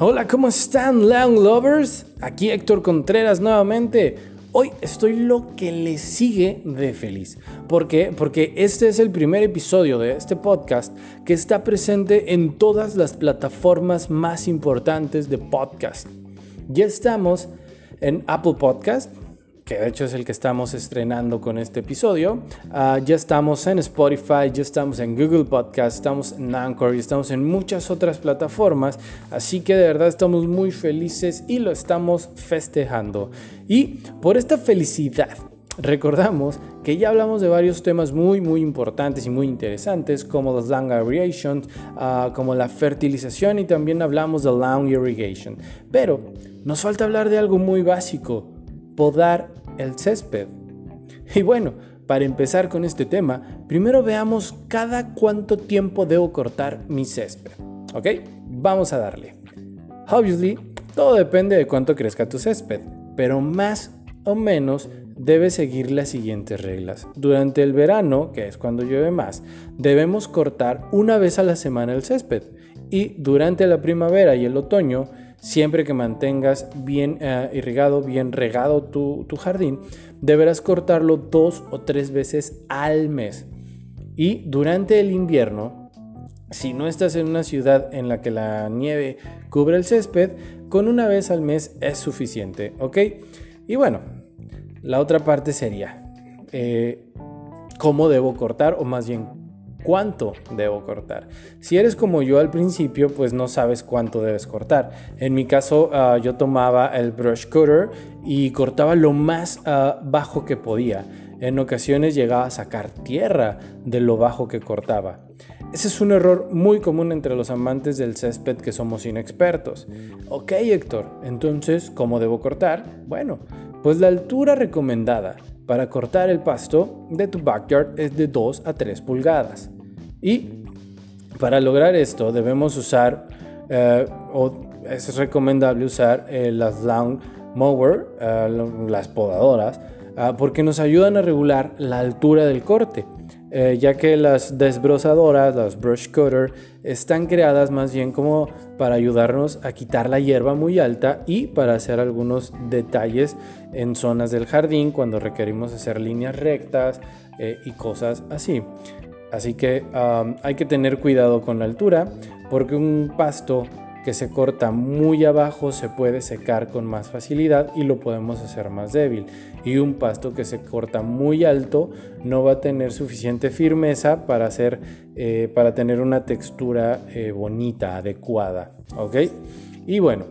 Hola, ¿cómo están, Lawn Lovers? Aquí Héctor Contreras nuevamente. Hoy estoy lo que le sigue de feliz. ¿Por qué? Porque este es el primer episodio de este podcast que está presente en todas las plataformas más importantes de podcast. Ya estamos en Apple Podcast, que de hecho es el que estamos estrenando con este episodio. Ah, ya estamos en Spotify, ya estamos en Google Podcast, estamos en Anchor y estamos en muchas otras plataformas. Así que de verdad estamos muy felices y lo estamos festejando. Y por esta felicidad Recordamos que ya hablamos de varios temas muy muy importantes y muy interesantes como los land aeration, ah, como la fertilización y también hablamos de land irrigation. Pero nos falta hablar de algo muy básico, podar el césped. Y bueno, para empezar con este tema, primero veamos cada cuánto tiempo debo cortar mi césped. ¿Ok? Vamos a darle. Obviously, todo depende de cuánto crezca tu césped, pero más o menos debes seguir las siguientes reglas. Durante el verano, que es cuando llueve más, debemos cortar una vez a la semana el césped. Y durante la primavera y el otoño, Siempre que mantengas bien eh, irrigado, bien regado tu, jardín, deberás cortarlo dos o tres veces al mes. Y durante el invierno, si no estás en una ciudad en la que la nieve cubre el césped, con una vez al mes es suficiente, ¿ok? Y bueno, la otra parte sería eh, cómo debo cortar, o más bien cuánto debo cortar. Si eres como yo al principio, pues no sabes cuánto debes cortar. En mi caso, ah, yo tomaba el brush cutter y cortaba lo más ah, bajo que podía. En ocasiones llegaba a sacar tierra de lo bajo que cortaba. Ese es un error muy común entre los amantes del césped que somos inexpertos. Ok, Héctor, entonces, ¿cómo debo cortar? Bueno, pues la altura recomendada para cortar el pasto de tu backyard es de 2 a 3 pulgadas. Y para lograr esto debemos usar, eh, o es recomendable usar eh, las lawn mower, eh, las podadoras, porque nos ayudan a regular la altura del corte. ya que las desbrozadoras, las brush cutter, están creadas más bien como para ayudarnos a quitar la hierba muy alta y para hacer algunos detalles en zonas del jardín cuando requerimos hacer líneas rectas y cosas así. Así que hay que tener cuidado con la altura porque un pasto que se corta muy abajo se puede secar con más facilidad y lo podemos hacer más débil. Y un pasto que se corta muy alto no va a tener suficiente firmeza para, hacer, eh, para tener una textura eh, bonita, adecuada. ¿Ok? Y bueno,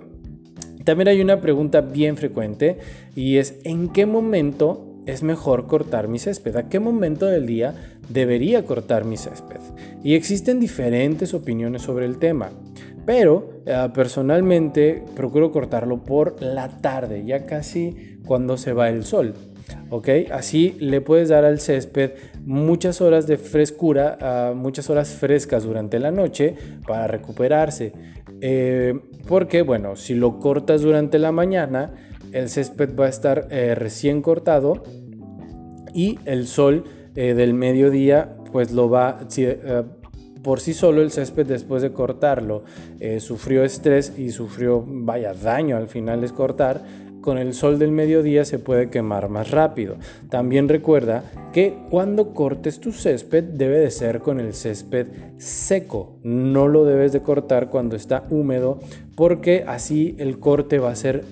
también hay una pregunta bien frecuente y es ¿en qué momento es mejor cortar mi césped? ¿A qué momento del día debería cortar mi césped? Y existen diferentes opiniones sobre el tema, pero eh, personalmente procuro cortarlo por la tarde, ya casi cuando se va el sol. ¿ok? Así le puedes dar al césped muchas horas de frescura, muchas horas frescas durante la noche para recuperarse. Eh, porque, bueno, si lo cortas durante la mañana, el césped va a estar eh, recién cortado y el sol del mediodía pues lo va por sí solo el césped después de cortarlo sufrió estrés y sufrió vaya daño al final es cortar con el sol del mediodía se puede quemar más rápido. También recuerda que cuando cortes tu césped debe de ser con el césped seco. No lo debes de cortar cuando está húmedo porque así el corte va a ser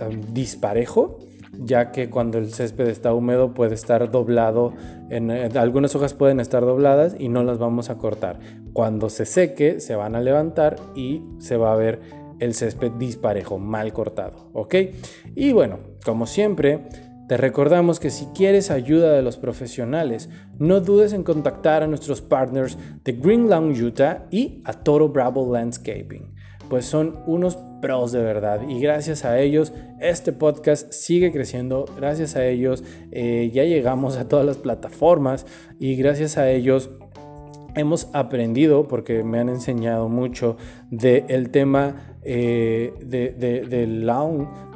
Em, disparejo, ya que cuando el césped está húmedo puede estar doblado, en, algunas hojas pueden estar dobladas y no las vamos a cortar. Cuando se seque se van a levantar y se va a ver el césped disparejo, mal cortado, ¿ok? Y bueno, como siempre, te recordamos que si quieres ayuda de los profesionales, no dudes en contactar a nuestros partners de Green Lawn Utah y a Toro Bravo Landscaping pues son unos pros de verdad. Y gracias a ellos este podcast sigue creciendo, gracias a ellos eh, ya llegamos a todas las plataformas. Y gracias a ellos hemos aprendido porque me han enseñado mucho del tema eh, de, de,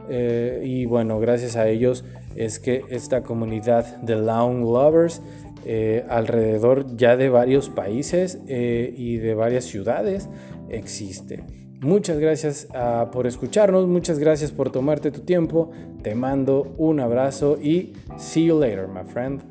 eh, y bueno gracias a ellos es que esta comunidad de Lawn Lovers eh, alrededor ya de varios países y de varias ciudades existe. Muchas gracias ah, por escucharnos, muchas gracias por tomarte tu tiempo. Te mando un abrazo y see you later, my friend.